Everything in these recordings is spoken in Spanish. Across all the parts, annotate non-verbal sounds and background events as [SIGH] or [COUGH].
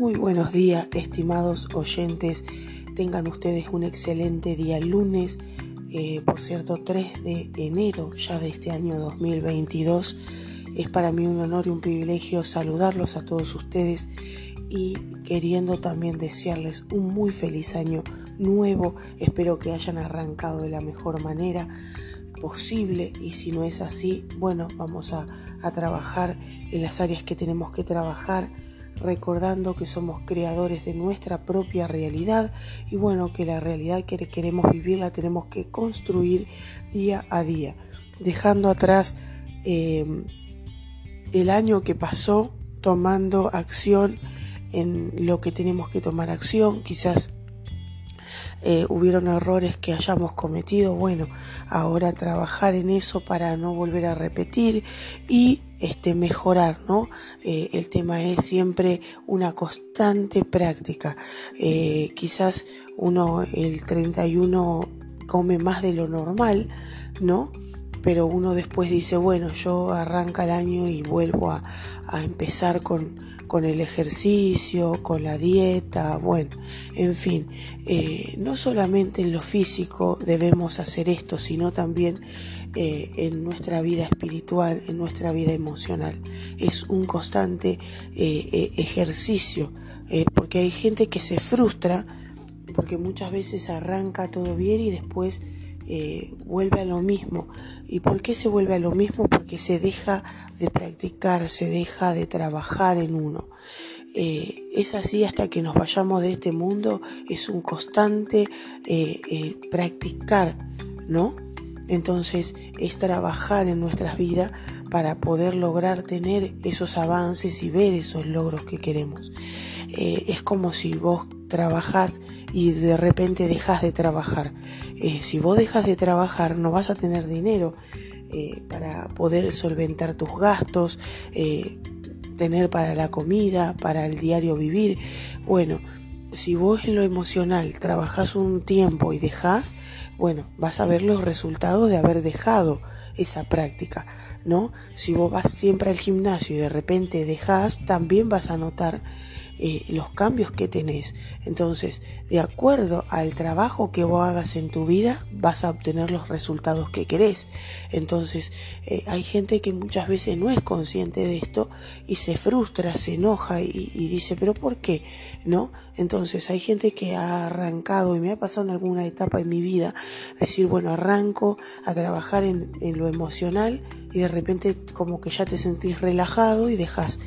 Muy buenos días, estimados oyentes. Tengan ustedes un excelente día lunes, eh, por cierto, 3 de enero ya de este año 2022. Es para mí un honor y un privilegio saludarlos a todos ustedes y queriendo también desearles un muy feliz año nuevo. Espero que hayan arrancado de la mejor manera posible y si no es así, bueno, vamos a, a trabajar en las áreas que tenemos que trabajar recordando que somos creadores de nuestra propia realidad y bueno, que la realidad que queremos vivir la tenemos que construir día a día, dejando atrás eh, el año que pasó, tomando acción en lo que tenemos que tomar acción, quizás eh, hubieron errores que hayamos cometido, bueno, ahora trabajar en eso para no volver a repetir y este, mejorar, ¿no? Eh, el tema es siempre una constante práctica. Eh, quizás uno el 31 come más de lo normal, ¿no? Pero uno después dice, bueno, yo arranca el año y vuelvo a, a empezar con, con el ejercicio, con la dieta, bueno, en fin, eh, no solamente en lo físico debemos hacer esto, sino también eh, en nuestra vida espiritual, en nuestra vida emocional. Es un constante eh, ejercicio, porque hay gente que se frustra, porque muchas veces arranca todo bien y después eh, vuelve a lo mismo. ¿Y por qué se vuelve a lo mismo? Porque se deja de practicar, se deja de trabajar en uno. Eh, es así hasta que nos vayamos de este mundo, es un constante eh, practicar, ¿no? Entonces es trabajar en nuestras vidas para poder lograr tener esos avances y ver esos logros que queremos. es como si vos trabajás y de repente dejas de trabajar. Eh, si vos dejas de trabajar no vas a tener dinero eh, para poder solventar tus gastos, eh, tener para la comida, para el diario vivir. Bueno, si vos en lo emocional trabajás un tiempo y dejás, bueno, vas a ver los resultados de haber dejado esa práctica, ¿no? Si vos vas siempre al gimnasio y de repente dejás, también vas a notar eh, los cambios que tenés. Entonces, de acuerdo al trabajo que vos hagas en tu vida, vas a obtener los resultados que querés. Entonces, eh, hay gente que muchas veces no es consciente de esto y se frustra, se enoja y, dice, pero ¿por qué? ¿No? Entonces, hay gente que ha arrancado y me ha pasado en alguna etapa de mi vida, decir, bueno, arranco a trabajar en, en lo emocional y de repente como que ya te sentís relajado y dejas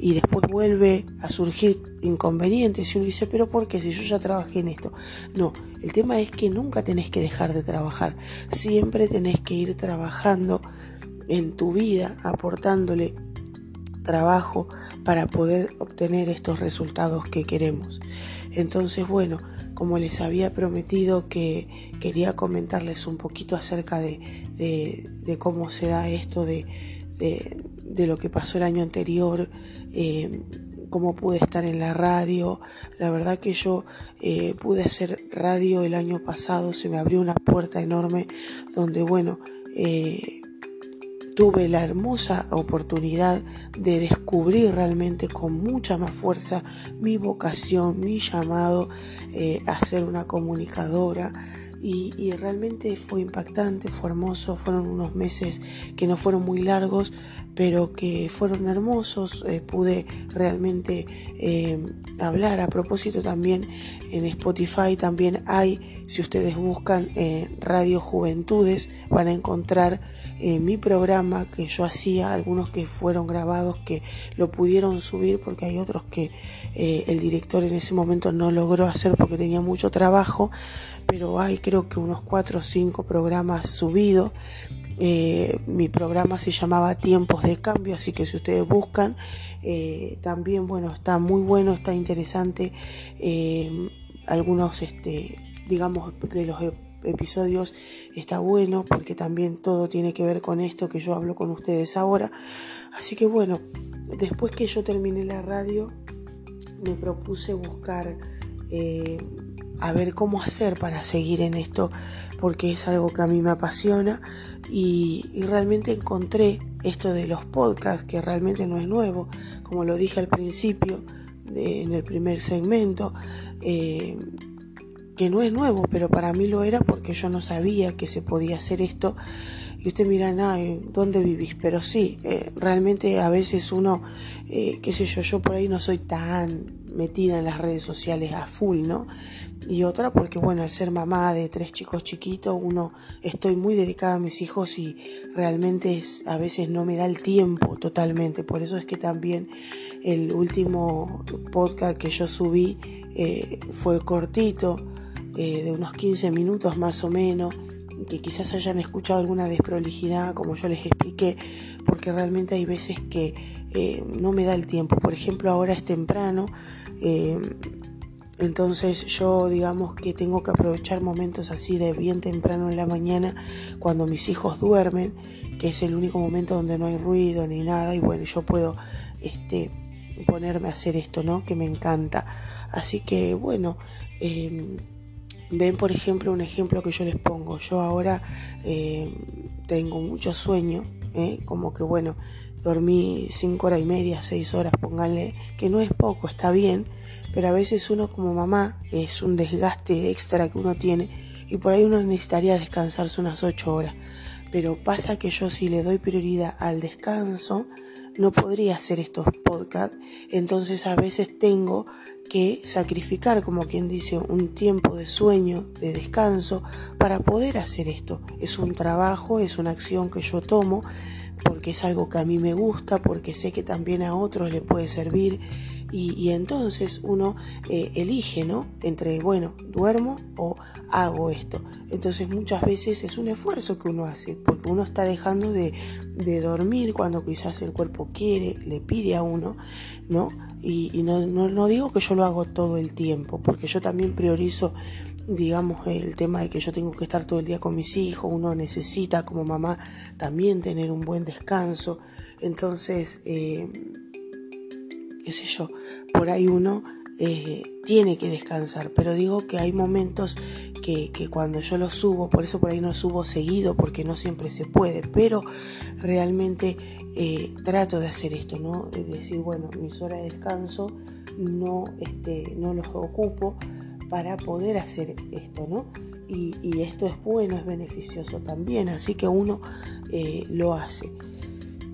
y después vuelve a surgir inconvenientes y uno dice, pero ¿por qué si yo ya trabajé en esto? No, el tema es que nunca tenés que dejar de trabajar, siempre tenés que ir trabajando en tu vida, aportándole trabajo para poder obtener estos resultados que queremos. Entonces, bueno, como les había prometido que quería comentarles un poquito acerca de, de, cómo se da esto de, de, lo que pasó el año anterior, eh, cómo pude estar en la radio. La verdad que yo eh, pude hacer radio el año pasado, se me abrió una puerta enorme donde, bueno, eh, tuve la hermosa oportunidad de descubrir realmente con mucha más fuerza mi vocación, mi llamado a ser una comunicadora, y, realmente fue impactante, fue hermoso, fueron unos meses que no fueron muy largos, pero que fueron hermosos, eh, pude realmente eh, hablar. A propósito también en Spotify también hay, si ustedes buscan eh, Radio Juventudes, van a encontrar mi programa que yo hacía, algunos que fueron grabados que lo pudieron subir porque hay otros que el director en ese momento no logró hacer porque tenía mucho trabajo, pero hay creo que unos cuatro o cinco programas subidos. Eh, mi programa se llamaba Tiempos de Cambio, así que si ustedes buscan, eh, también, bueno, está muy bueno, está interesante. Eh, algunos, este, digamos, de los episodios está bueno porque también todo tiene que ver con esto que yo hablo con ustedes ahora. Así que bueno, después que yo terminé la radio, me propuse buscar a ver cómo hacer para seguir en esto, porque es algo que a mí me apasiona y, realmente encontré esto de los podcasts, que realmente no es nuevo, como lo dije al principio, en el primer segmento, eh, que no es nuevo, pero para mí lo era porque yo no sabía que se podía hacer esto. Y usted mira, ¿dónde vivís? Pero sí, eh, realmente a veces uno, eh, qué sé yo, yo por ahí no soy tan metida en las redes sociales a full, ¿no? Y otra porque, bueno, al ser mamá de tres chicos chiquitos, uno estoy muy dedicada a mis hijos y realmente a veces no me da el tiempo totalmente. Por eso es que también el último podcast que yo subí eh, fue cortito eh, de unos 15 minutos más o menos, que quizás hayan escuchado alguna desprolijidad, como yo les expliqué, porque realmente hay veces que eh, no me da el tiempo. Por ejemplo, ahora es temprano, eh, entonces yo digamos que tengo que aprovechar momentos así de bien temprano en la mañana, cuando mis hijos duermen, que es el único momento donde no hay ruido ni nada, y bueno, yo puedo este, ponerme a hacer esto, ¿no? Que me encanta. Así que bueno, Ven, por ejemplo, un ejemplo que yo les pongo. Yo ahora eh, tengo mucho sueño, ¿eh? como que bueno, dormí cinco horas y media, seis horas, pónganle, que no es poco, está bien, pero a veces uno como mamá es un desgaste extra que uno tiene y por ahí uno necesitaría descansarse unas ocho horas. Pero pasa que yo si le doy prioridad al descanso, no podría hacer estos podcasts, entonces a veces tengo que sacrificar, como quien dice, un tiempo de sueño, de descanso, para poder hacer esto. Es un trabajo, es una acción que yo tomo porque es algo que a mí me gusta, porque sé que también a otros le puede servir y, entonces uno eh, elige, ¿no? Entre, bueno, duermo o hago esto. Entonces muchas veces es un esfuerzo que uno hace, porque uno está dejando de, dormir cuando quizás el cuerpo quiere, le pide a uno, ¿no? Y, no, no digo que yo lo hago todo el tiempo, porque yo también priorizo digamos, el tema de que yo tengo que estar todo el día con mis hijos, uno necesita como mamá también tener un buen descanso. Entonces, eh, qué sé yo, por ahí uno eh, tiene que descansar, pero digo que hay momentos que, cuando yo lo subo, por eso por ahí no subo seguido, porque no siempre se puede, pero realmente eh, trato de hacer esto, ¿no? De decir, bueno, mis horas de descanso no, este, no los ocupo para poder hacer esto, ¿no? Y, esto es bueno, es beneficioso también, así que uno eh, lo hace.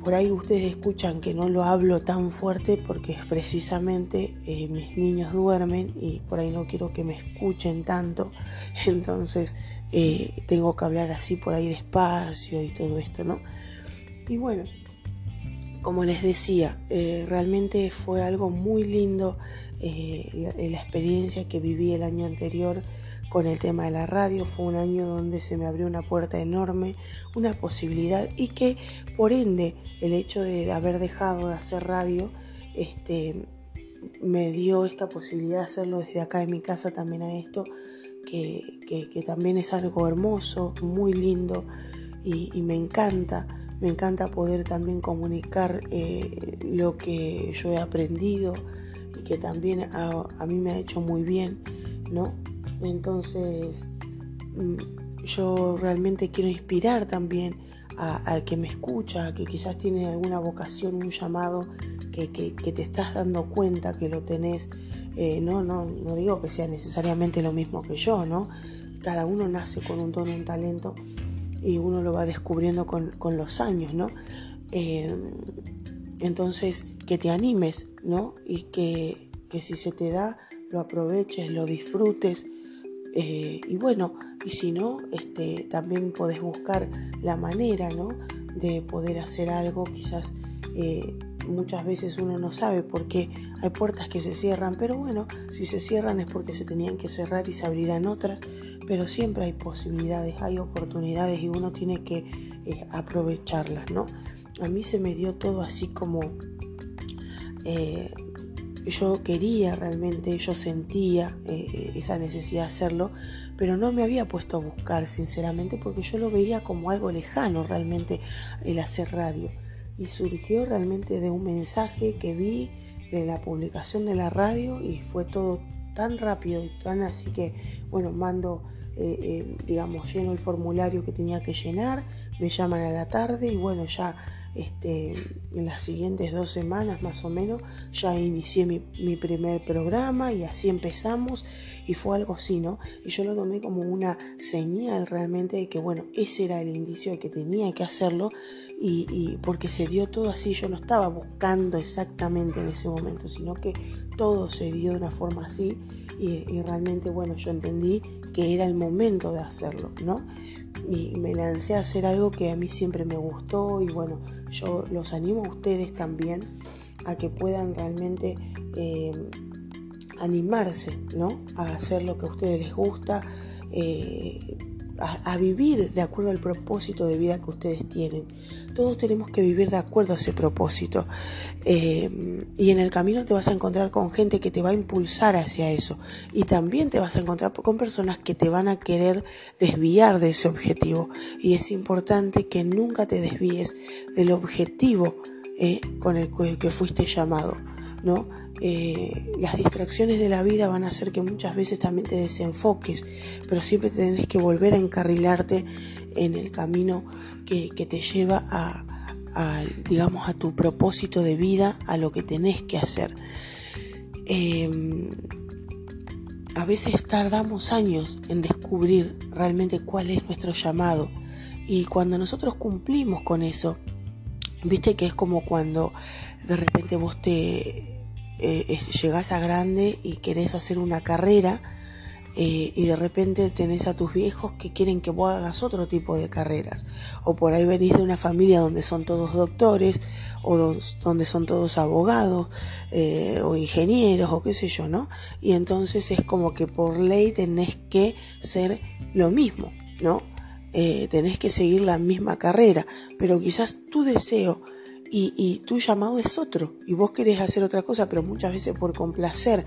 Por ahí ustedes escuchan que no lo hablo tan fuerte porque precisamente eh, mis niños duermen y por ahí no quiero que me escuchen tanto, [LAUGHS] entonces eh, tengo que hablar así por ahí despacio y todo esto, ¿no? Y bueno, como les decía, realmente fue algo muy lindo eh, la, experiencia que viví el año anterior con el tema de la radio. Fue un año donde se me abrió una puerta enorme, una posibilidad y que por ende el hecho de haber dejado de hacer radio este, me dio esta posibilidad de hacerlo desde acá en mi casa también a esto, que, también es algo hermoso, muy lindo y, me encanta. Me encanta poder también comunicar eh, lo que yo he aprendido, que también a, mí me ha hecho muy bien, ¿no? Entonces, mm, yo realmente quiero inspirar también al que me escucha, que quizás tiene alguna vocación, un llamado, que, te estás dando cuenta que lo tenés. Eh, no, no, no digo que sea necesariamente lo mismo que yo, ¿no? Cada uno nace con un don, un talento y uno lo va descubriendo con, los años, ¿no? Eh, entonces, que te animes, ¿no? Y que, si se te da, lo aproveches, lo disfrutes. Eh, y bueno, y si no, este, también podés buscar la manera, ¿no? De poder hacer algo, quizás eh, muchas veces uno no sabe por qué hay puertas que se cierran, pero bueno, si se cierran es porque se tenían que cerrar y se abrirán otras, pero siempre hay posibilidades, hay oportunidades y uno tiene que eh, aprovecharlas, ¿no? A mí se me dio todo así como yo quería realmente, yo sentía eh, esa necesidad de hacerlo, pero no me había puesto a buscar sinceramente porque yo lo veía como algo lejano realmente el hacer radio. Y surgió realmente de un mensaje que vi de la publicación de la radio y fue todo tan rápido y tan así que, bueno, mando, eh, digamos, lleno el formulario que tenía que llenar, me llaman a la tarde y bueno, ya este, en las siguientes dos semanas más o menos ya inicié mi, mi, primer programa y así empezamos y fue algo así, ¿no? Y yo lo tomé como una señal realmente de que, bueno, ese era el indicio de que tenía que hacerlo y, porque se dio todo así, yo no estaba buscando exactamente en ese momento, sino que todo se dio de una forma así y, y realmente, bueno, yo entendí que era el momento de hacerlo, ¿no? Y me lancé a hacer algo que a mí siempre me gustó y bueno, yo los animo a ustedes también a que puedan realmente eh, animarse, ¿no? A hacer lo que a ustedes les gusta, eh, a, vivir de acuerdo al propósito de vida que ustedes tienen. Todos tenemos que vivir de acuerdo a ese propósito. Eh, y en el camino te vas a encontrar con gente que te va a impulsar hacia eso. Y también te vas a encontrar con personas que te van a querer desviar de ese objetivo. Y es importante que nunca te desvíes del objetivo eh, con el que fuiste llamado. ¿no? Eh, las distracciones de la vida van a hacer que muchas veces también te desenfoques, pero siempre tenés que volver a encarrilarte en el camino que, te lleva a, digamos, a tu propósito de vida, a lo que tenés que hacer. Em, a veces tardamos años en descubrir realmente cuál es nuestro llamado y cuando nosotros cumplimos con eso, viste que es como cuando de repente vos te eh, llegás a grande y querés hacer una carrera eh, y de repente tenés a tus viejos que quieren que vos hagas otro tipo de carreras. O por ahí venís de una familia donde son todos doctores o donde son todos abogados eh, o ingenieros o qué sé yo, ¿no? Y entonces es como que por ley tenés que ser lo mismo, ¿no? tenés que seguir la misma carrera, pero quizás tu deseo y, tu llamado es otro y vos querés hacer otra cosa, pero muchas veces por complacer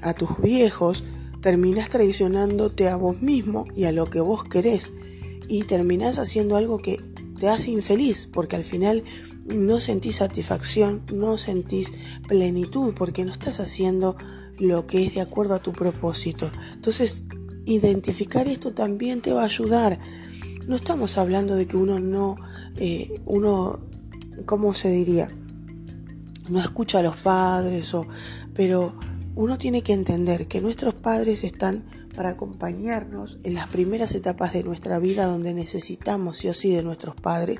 a tus viejos terminás traicionándote a vos mismo y a lo que vos querés y terminás haciendo algo que te hace infeliz porque al final no sentís satisfacción, no sentís plenitud porque no estás haciendo lo que es de acuerdo a tu propósito. Entonces, identificar esto también te va a ayudar. No estamos hablando de que uno no, eh, uno ¿cómo se diría? No escucha a los padres, o, pero uno tiene que entender que nuestros padres están para acompañarnos en las primeras etapas de nuestra vida donde necesitamos sí o sí de nuestros padres,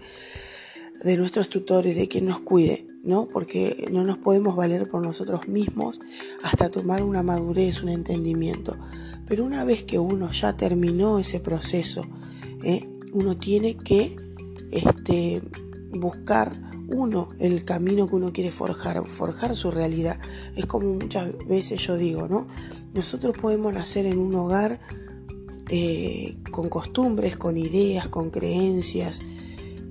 de nuestros tutores, de quien nos cuide, ¿no? Porque no nos podemos valer por nosotros mismos hasta tomar una madurez, un entendimiento. Pero una vez que uno ya terminó ese proceso, ¿eh? uno tiene que este, buscar uno el camino que uno quiere forjar, forjar su realidad. Es como muchas veces yo digo, ¿no? Nosotros podemos nacer en un hogar eh, con costumbres, con ideas, con creencias,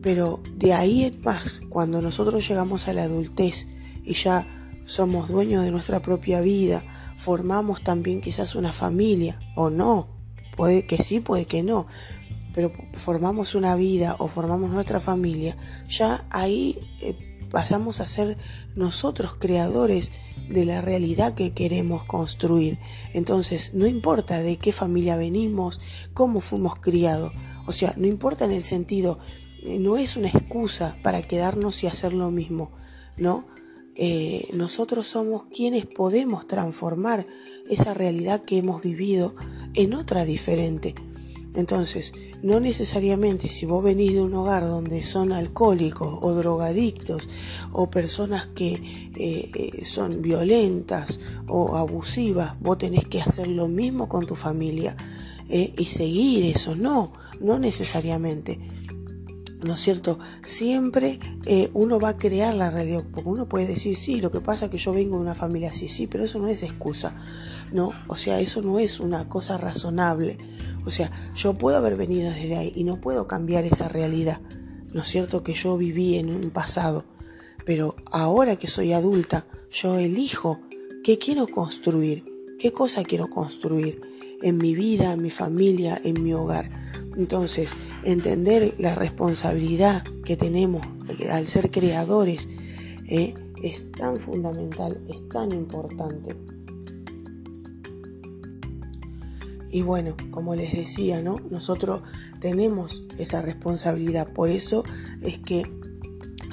pero de ahí en más, cuando nosotros llegamos a la adultez y ya somos dueños de nuestra propia vida, formamos también quizás una familia, o no, puede que sí, puede que no, pero formamos una vida o formamos nuestra familia, ya ahí eh, pasamos a ser nosotros creadores de la realidad que queremos construir. Entonces, no importa de qué familia venimos, cómo fuimos criados, o sea, no importa en el sentido, eh, no es una excusa para quedarnos y hacer lo mismo, ¿no? Eh, nosotros somos quienes podemos transformar esa realidad que hemos vivido en otra diferente. Entonces, no necesariamente si vos venís de un hogar donde son alcohólicos o drogadictos o personas que eh, eh, son violentas o abusivas, vos tenés que hacer lo mismo con tu familia eh, y seguir eso. No, no necesariamente. ¿no es cierto? Siempre uno va a crear la realidad, porque uno puede decir, sí, lo que pasa es que yo vengo de una familia así, sí, pero eso no es excusa, ¿no? O sea, eso no es una cosa razonable. O sea, yo puedo haber venido desde ahí y no puedo cambiar esa realidad. ¿No es cierto que yo viví en un pasado? Pero ahora que soy adulta, yo elijo qué quiero construir, qué cosa quiero construir en mi vida, en mi familia, en mi hogar. Entonces, entender la responsabilidad que tenemos al ser creadores eh, es tan fundamental, es tan importante. Y bueno, como les decía, ¿no? Nosotros tenemos esa responsabilidad. Por eso es que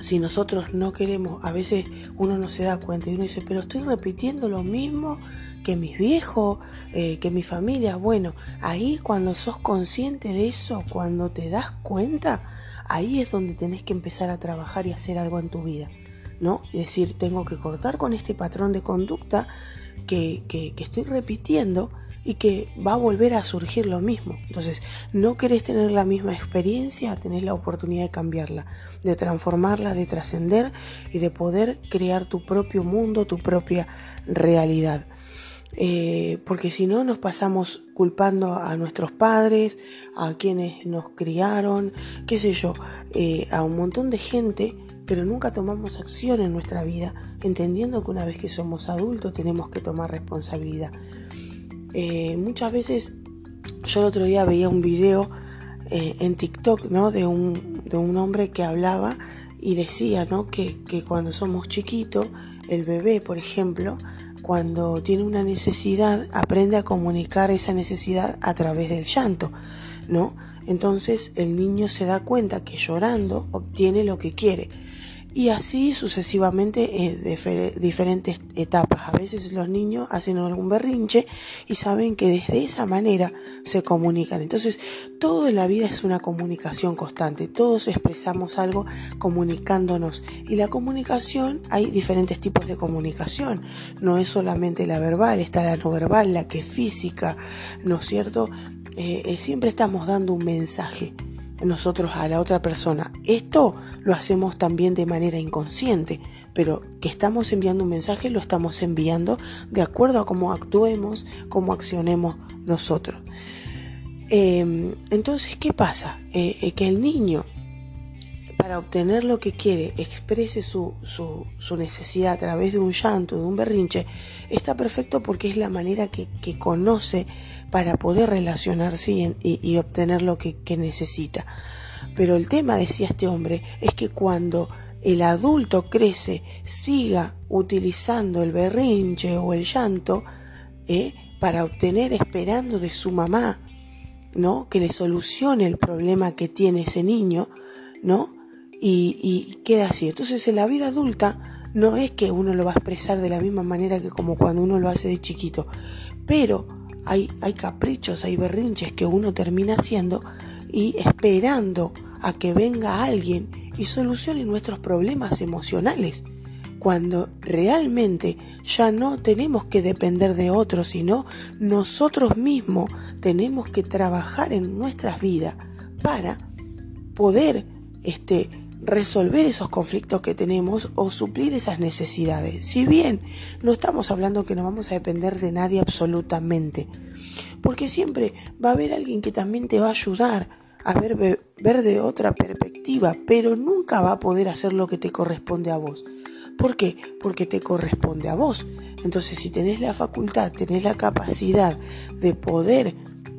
si nosotros no queremos, a veces uno no se da cuenta y uno dice, pero estoy repitiendo lo mismo que mis viejos, eh, que mi familia. Bueno, ahí cuando sos consciente de eso, cuando te das cuenta, ahí es donde tenés que empezar a trabajar y hacer algo en tu vida. ¿No? Es decir, tengo que cortar con este patrón de conducta que, que, que estoy repitiendo y que va a volver a surgir lo mismo. Entonces, no querés tener la misma experiencia, tenés la oportunidad de cambiarla, de transformarla, de trascender y de poder crear tu propio mundo, tu propia realidad. Eh, porque si no nos pasamos culpando a nuestros padres, a quienes nos criaron, qué sé yo, eh, a un montón de gente, pero nunca tomamos acción en nuestra vida, entendiendo que una vez que somos adultos tenemos que tomar responsabilidad. Eh, muchas veces yo el otro día veía un video eh, en TikTok ¿no? de, un, de un hombre que hablaba y decía ¿no? que, que cuando somos chiquitos, el bebé, por ejemplo, cuando tiene una necesidad, aprende a comunicar esa necesidad a través del llanto, ¿no? Entonces el niño se da cuenta que llorando obtiene lo que quiere y así sucesivamente en eh, diferentes etapas. A veces los niños hacen algún berrinche y saben que desde esa manera se comunican. Entonces, todo en la vida es una comunicación constante. Todos expresamos algo comunicándonos. Y la comunicación, hay diferentes tipos de comunicación. No es solamente la verbal, está la no verbal, la que es física, ¿no es cierto? Eh, eh, siempre estamos dando un mensaje nosotros a la otra persona. Esto lo hacemos también de manera inconsciente, pero que estamos enviando un mensaje lo estamos enviando de acuerdo a cómo actuemos, cómo accionemos nosotros. Em, entonces, ¿qué pasa? Eh, eh, que el niño para obtener lo que quiere, exprese su, su, necesidad a través de un llanto, de un berrinche, está perfecto porque es la manera que, conoce para poder relacionarse y, obtener lo que, necesita. Pero el tema, decía este hombre, es que cuando el adulto crece, siga utilizando el berrinche o el llanto eh, para obtener, esperando de su mamá, ¿no? Que le solucione el problema que tiene ese niño, ¿no? y, queda así. Entonces en la vida adulta no es que uno lo va a expresar de la misma manera que como cuando uno lo hace de chiquito, pero hay, caprichos, hay berrinches que uno termina haciendo y esperando a que venga alguien y solucione nuestros problemas emocionales, cuando realmente ya no tenemos que depender de otros, sino nosotros mismos tenemos que trabajar en nuestras vidas para poder este, resolver esos conflictos que tenemos o suplir esas necesidades. Si bien no estamos hablando que no vamos a depender de nadie absolutamente, porque siempre va a haber alguien que también te va a ayudar a ver, ver de otra perspectiva, pero nunca va a poder hacer lo que te corresponde a vos. ¿Por qué? Porque te corresponde a vos. Entonces, si tenés la facultad, tenés la capacidad de poder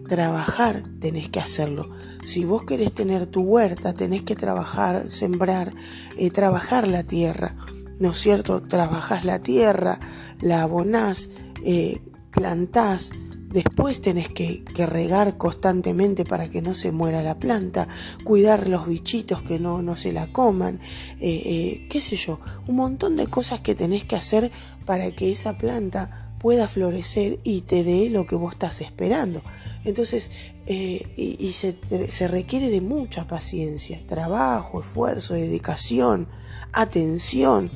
trabajar, tenés que hacerlo. Si vos querés tener tu huerta, tenés que trabajar, sembrar, eh, trabajar la tierra, ¿no es cierto? Trabajás la tierra, la abonás, eh, plantás, después tenés que, regar constantemente para que no se muera la planta, cuidar los bichitos que no, no se la coman, eh, qué sé yo, un montón de cosas que tenés que hacer para que esa planta pueda florecer y te dé lo que vos estás esperando. Entonces, eh, y, se, se, requiere de mucha paciencia, trabajo, esfuerzo, dedicación, atención.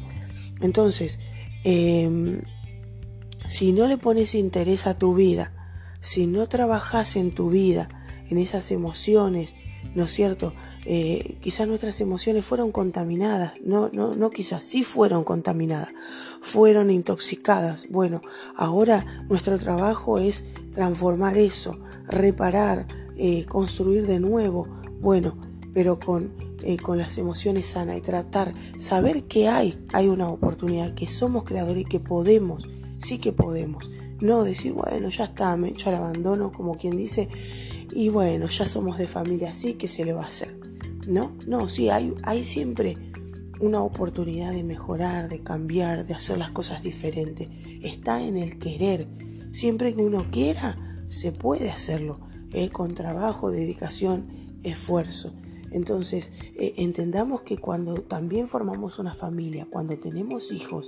Entonces, em, si no le pones interés a tu vida, si no trabajas en tu vida, en esas emociones, ¿no es cierto? Eh, quizás nuestras emociones fueron contaminadas, no, no, no quizás, sí fueron contaminadas, fueron intoxicadas. Bueno, ahora nuestro trabajo es transformar eso, reparar, eh, construir de nuevo, bueno, pero con, eh, con las emociones sanas y tratar, saber que hay, hay una oportunidad, que somos creadores y que podemos, sí que podemos. No decir, bueno, ya está, me echo al abandono, como quien dice, y bueno, ya somos de familia así, ¿qué se le va a hacer? No, no, sí, hay, hay siempre una oportunidad de mejorar, de cambiar, de hacer las cosas diferentes. Está en el querer. Siempre que uno quiera, se puede hacerlo, con trabajo, dedicación, esfuerzo. Entonces, eh, entendamos que cuando también formamos una familia, cuando tenemos hijos,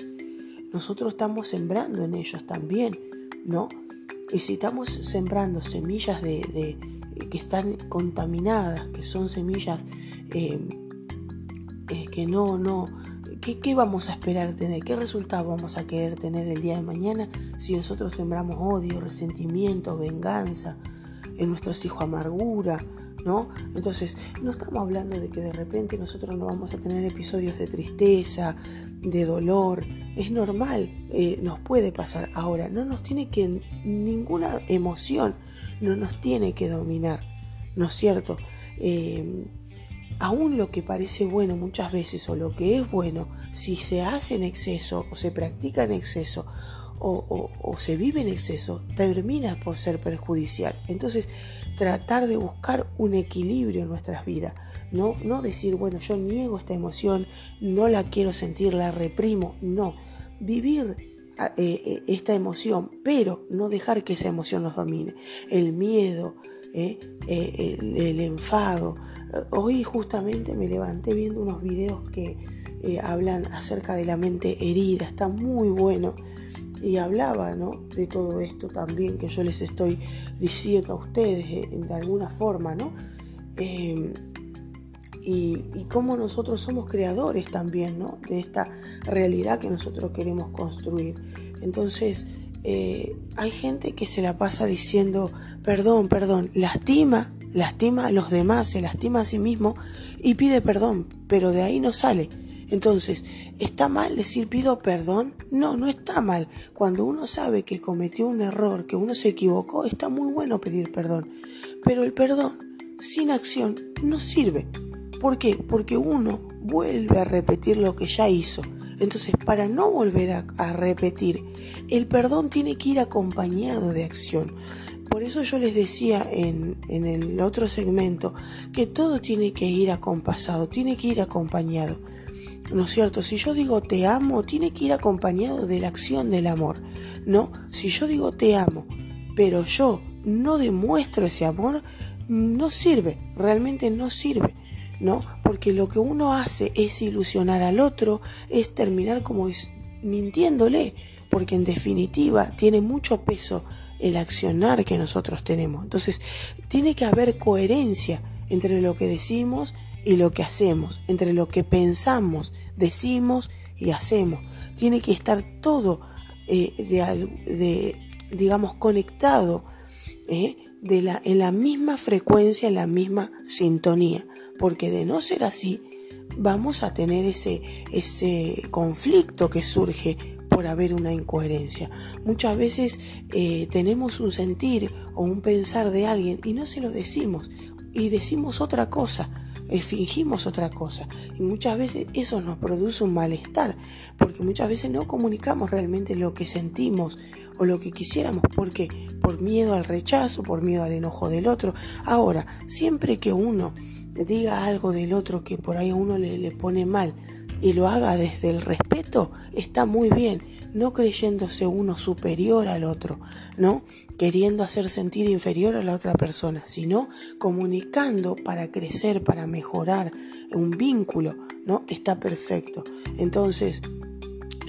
nosotros estamos sembrando en ellos también, ¿no? Y si estamos sembrando semillas de, que están contaminadas, que son semillas eh, eh, que no, no, ¿qué, ¿qué, vamos a esperar tener? ¿Qué resultado vamos a querer tener el día de mañana si nosotros sembramos odio, resentimiento, venganza, en nuestros hijos amargura, ¿no? Entonces, no estamos hablando de que de repente nosotros no vamos a tener episodios de tristeza, de dolor. Es normal, eh, nos puede pasar. Ahora, no nos tiene que, ninguna emoción no nos tiene que dominar, ¿no es cierto? Eh, aún lo que parece bueno muchas veces o lo que es bueno, si se hace en exceso o se practica en exceso o, se vive en exceso, termina por ser perjudicial. Entonces, tratar de buscar un equilibrio en nuestras vidas. No, no decir, bueno, yo niego esta emoción, no la quiero sentir, la reprimo. No, vivir eh, eh, esta emoción, pero no dejar que esa emoción nos domine. El miedo, eh, el, enfado. Hoy justamente me levanté viendo unos videos que hablan acerca de la mente herida. Está muy bueno y hablaba ¿no? de todo esto también que yo les estoy diciendo a ustedes de alguna forma, ¿no? Em, y, cómo nosotros somos creadores también ¿no? de esta realidad que nosotros queremos construir. Entonces, eh, hay gente que se la pasa diciendo, perdón, perdón, lastima, lastima a los demás, se lastima a sí mismo y pide perdón, pero de ahí no sale entonces, ¿está mal decir pido perdón? No, no está mal. Cuando uno sabe que cometió un error, que uno se equivocó, está muy bueno pedir perdón. Pero el perdón sin acción no sirve. ¿Por qué? Porque uno vuelve a repetir lo que ya hizo. Entonces, para no volver a, repetir, el perdón tiene que ir acompañado de acción. Por eso yo les decía en, en el otro segmento que todo tiene que ir acompasado, tiene que ir acompañado. ¿No es cierto? Si yo digo te amo, tiene que ir acompañado de la acción del amor. No, si yo digo te amo, pero yo no demuestro ese amor, no sirve, realmente no sirve. ¿No? Porque lo que uno hace es ilusionar al otro, es terminar como mintiéndole, porque en definitiva tiene mucho peso el accionar que nosotros tenemos. Entonces, tiene que haber coherencia entre lo que decimos y lo que hacemos, entre lo que pensamos, decimos y hacemos. Tiene que estar todo eh, de, digamos, conectado eh, de la, en la misma frecuencia, en la misma sintonía. Porque de no ser así, vamos a tener ese, ese conflicto que surge por haber una incoherencia. Muchas veces eh, tenemos un sentir o un pensar de alguien y no se lo decimos y decimos otra cosa eh, fingimos otra cosa. Y muchas veces eso nos produce un malestar, porque muchas veces no comunicamos realmente lo que sentimos o lo que quisiéramos, porque por miedo al rechazo, por miedo al enojo del otro. Ahora, siempre que uno diga algo del otro que por ahí a uno le, le pone mal y lo haga desde el respeto, está muy bien no creyéndose uno superior al otro, ¿no? Queriendo hacer sentir inferior a la otra persona, sino comunicando para crecer, para mejorar un vínculo, ¿no? Está perfecto. Entonces,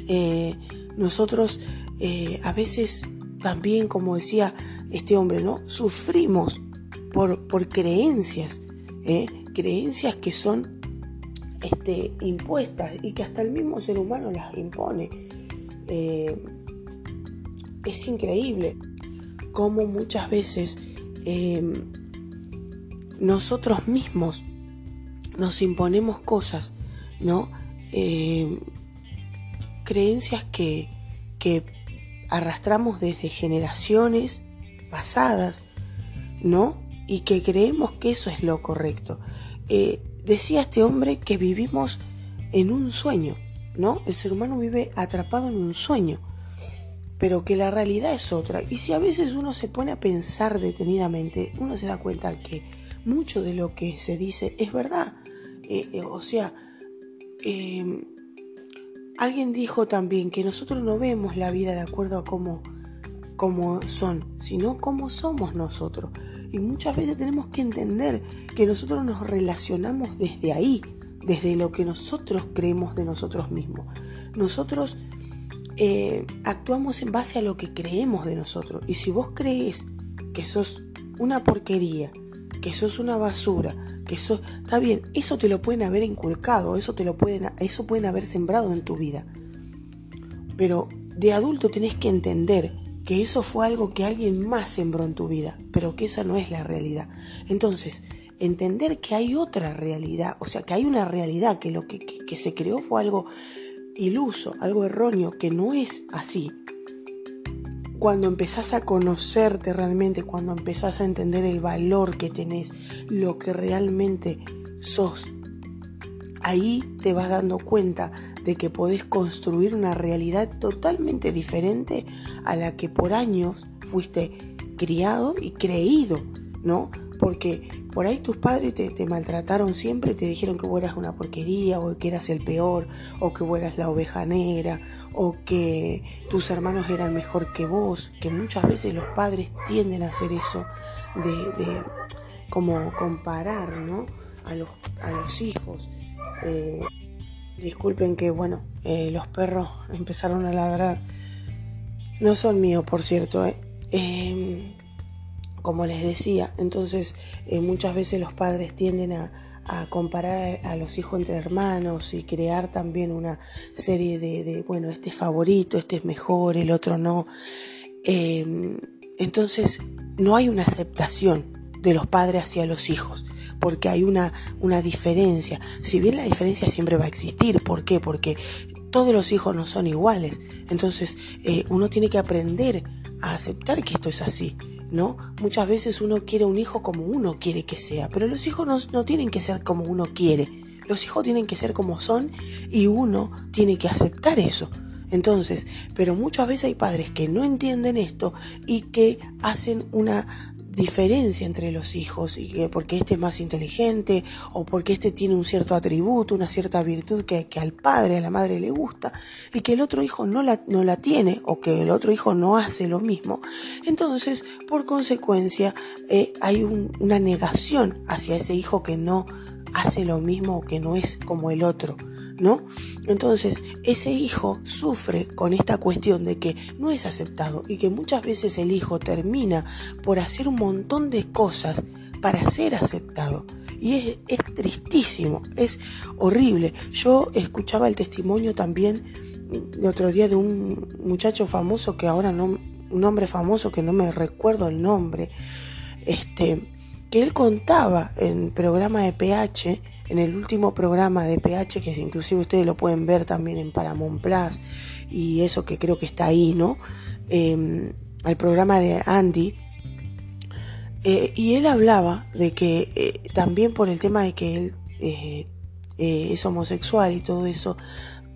eh, nosotros eh, a veces también, como decía este hombre, ¿no? Sufrimos por, por creencias, ¿eh? creencias que son este, impuestas y que hasta el mismo ser humano las impone. Eh, es increíble cómo muchas veces eh, nosotros mismos nos imponemos cosas, ¿no? Creencias que, que arrastramos desde generaciones pasadas, ¿no? Y que creemos que eso es lo correcto. decía este hombre que vivimos en un sueño. ¿no? El ser humano vive atrapado en un sueño, pero que la realidad es otra. Y si a veces uno se pone a pensar detenidamente, uno se da cuenta que mucho de lo que se dice es verdad. Eh, eh, o sea, em, alguien dijo también que nosotros no vemos la vida de acuerdo a cómo, cómo son, sino cómo somos nosotros. Y muchas veces tenemos que entender que nosotros nos relacionamos desde ahí, desde lo que nosotros creemos de nosotros mismos. Nosotros eh, actuamos en base a lo que creemos de nosotros. Y si vos crees que sos una porquería, que sos una basura, que sos... Está bien, eso te lo pueden haber inculcado, eso, te lo pueden, eso pueden haber sembrado en tu vida. Pero de adulto tenés que entender que eso fue algo que alguien más sembró en tu vida, pero que esa no es la realidad. Entonces, entender que hay otra realidad, o sea, que hay una realidad, que lo que, se creó fue algo iluso, algo erróneo, que no es así. Cuando empezás a conocerte realmente, cuando empezás a entender el valor que tenés, lo que realmente sos, ahí te vas dando cuenta de que podés construir una realidad totalmente diferente a la que por años fuiste criado y creído, ¿no? Porque por ahí tus padres te, maltrataron siempre, te dijeron que vos eras una porquería, o que eras el peor, o que vos eras la oveja negra, o que tus hermanos eran mejor que vos, que muchas veces los padres tienden a hacer eso, de, como comparar ¿no? a, los, a los hijos. Eh, disculpen que, bueno, eh, los perros empezaron a ladrar. No son míos, por cierto, ¿eh? eh como les decía, entonces eh, muchas veces los padres tienden a, comparar a, los hijos entre hermanos y crear también una serie de, bueno, este es favorito, este es mejor, el otro no. Em, entonces no hay una aceptación de los padres hacia los hijos porque hay una, una diferencia. Si bien la diferencia siempre va a existir, ¿por qué? Porque todos los hijos no son iguales. Entonces eh, uno tiene que aprender a aceptar que esto es así. ¿no? Muchas veces uno quiere un hijo como uno quiere que sea, pero los hijos no, tienen que ser como uno quiere. Los hijos tienen que ser como son y uno tiene que aceptar eso. Entonces, pero muchas veces hay padres que no entienden esto y que hacen una diferencia entre los hijos y que porque este es más inteligente o porque este tiene un cierto atributo, una cierta virtud que, al padre, a la madre le gusta y que el otro hijo no la, no la tiene o que el otro hijo no hace lo mismo. Entonces, por consecuencia, eh, hay una negación hacia ese hijo que no hace lo mismo o que no es como el otro. ¿No? Entonces, ese hijo sufre con esta cuestión de que no es aceptado y que muchas veces el hijo termina por hacer un montón de cosas para ser aceptado. Y es, es tristísimo, es horrible. Yo escuchaba el testimonio también de otro día de un muchacho famoso que ahora no, un hombre famoso que no me recuerdo el nombre, este, que él contaba en programa de PH, en el último programa de PH, que inclusive ustedes lo pueden ver también en Paramount Plus, y eso que creo que está ahí, ¿no? Eh, al programa de Andy, eh, y él hablaba de que eh, también por el tema de que él eh, es homosexual y todo eso,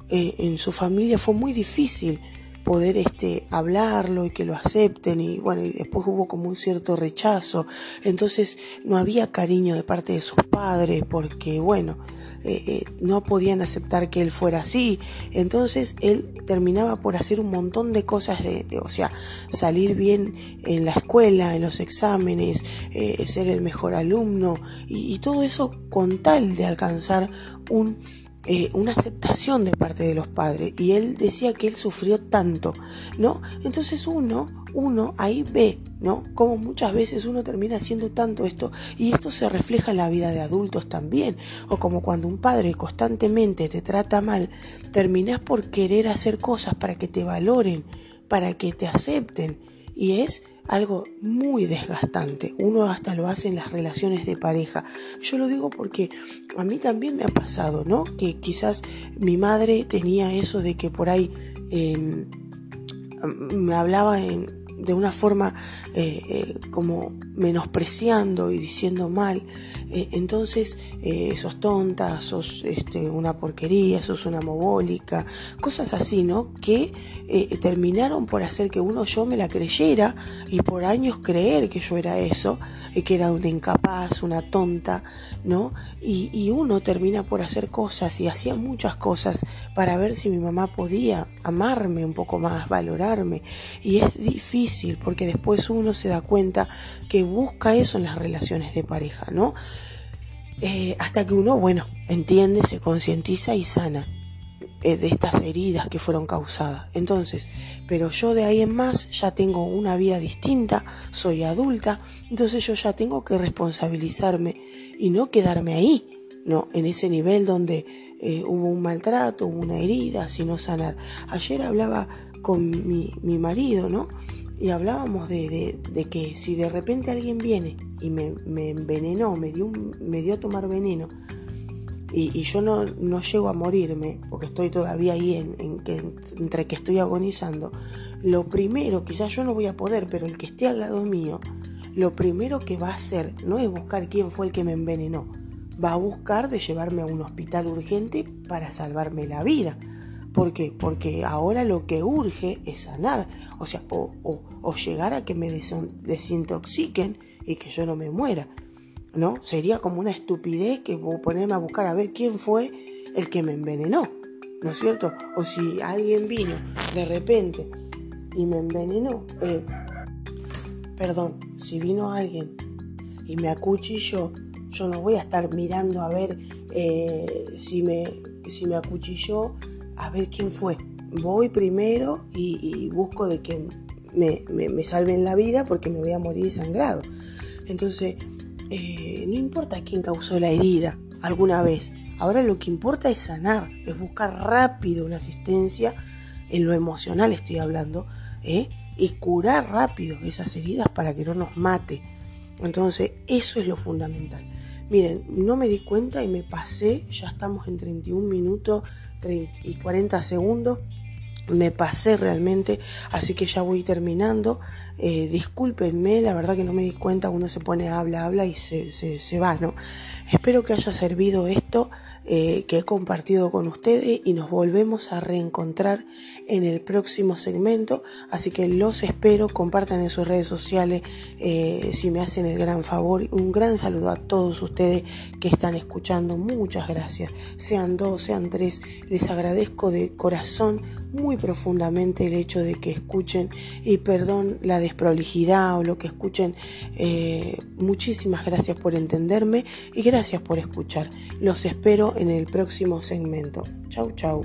en su familia fue muy difícil poder este hablarlo y que lo acepten y bueno y después hubo como un cierto rechazo. Entonces no había cariño de parte de sus padres porque bueno eh, eh, no podían aceptar que él fuera así. Entonces él terminaba por hacer un montón de cosas de, o sea salir bien en la escuela en los exámenes eh, ser el mejor alumno y todo eso con tal de alcanzar un eh, una aceptación de parte de los padres y él decía que él sufrió tanto, ¿no? Entonces uno, uno ahí ve, ¿no? Como muchas veces uno termina haciendo tanto esto y esto se refleja en la vida de adultos también, o como cuando un padre constantemente te trata mal, terminas por querer hacer cosas para que te valoren, para que te acepten y es algo muy desgastante. Uno hasta lo hace en las relaciones de pareja. Yo lo digo porque a mí también me ha pasado, ¿no? Que quizás mi madre tenía eso de que por ahí em, me hablaba de una forma eh, eh, como menospreciando y diciendo mal. Eh, entonces, sos tonta, sos este, una porquería, sos una mogólica, cosas así, ¿no? Que terminaron por hacer que uno yo me la creyera y por años creer que yo era eso, que era una incapaz, una tonta, ¿no? Y, y uno termina por hacer cosas y hacía muchas cosas para ver si mi mamá podía amarme un poco más, valorarme. Y es difícil porque después uno se da cuenta que busca eso en las relaciones de pareja, ¿no? Eh, hasta que uno, bueno, entiende, se concientiza y sana eh, de estas heridas que fueron causadas. Entonces, pero yo de ahí en más ya tengo una vida distinta, soy adulta, entonces yo ya tengo que responsabilizarme y no quedarme ahí, ¿no? En ese nivel donde eh, hubo un maltrato, hubo una herida, sino sanar. Ayer hablaba con mi marido, ¿no? Y hablábamos de, de, que si de repente alguien viene y me, me envenenó, me dio, me dio a tomar veneno, y, y, yo no, no llego a morirme, porque estoy todavía ahí en, en que, entre que estoy agonizando, lo primero, quizás yo no voy a poder, pero el que esté al lado mío, lo primero que va a hacer no es buscar quién fue el que me envenenó, va a buscar de llevarme a un hospital urgente para salvarme la vida. ¿Por qué? Porque ahora lo que urge es sanar, o sea, o, llegar a que me desintoxiquen y que yo no me muera, ¿no? Sería como una estupidez que ponerme a buscar a ver quién fue el que me envenenó, ¿no es cierto? O si alguien vino de repente y me envenenó, eh, perdón, si vino alguien y me acuchilló, yo no voy a estar mirando a ver eh, si, me, si me acuchilló, a ver quién fue. Voy primero y, busco de que me, me, salven la vida porque me voy a morir sangrado. Entonces, eh, no importa quién causó la herida alguna vez. Ahora lo que importa es sanar, es buscar rápido una asistencia, en lo emocional estoy hablando, ¿eh? y curar rápido esas heridas para que no nos mate. Entonces, eso es lo fundamental. Miren, no me di cuenta y me pasé, ya estamos en 31 minutos y 40 segundos. Me pasé realmente, así que ya voy terminando. Eh, discúlpenme, la verdad que no me di cuenta, uno se pone habla, habla y se, se, va, ¿no? Espero que haya servido esto eh, que he compartido con ustedes y nos volvemos a reencontrar en el próximo segmento. Así que los espero, compartan en sus redes sociales eh, si me hacen el gran favor. Un gran saludo a todos ustedes que están escuchando. Muchas gracias. Sean dos, sean tres. Les agradezco de corazón muy profundamente el hecho de que escuchen y perdón la desprolijidad o lo que escuchen. Eh, muchísimas gracias por entenderme y gracias por escuchar. Los espero en el próximo segmento. Chau, chau.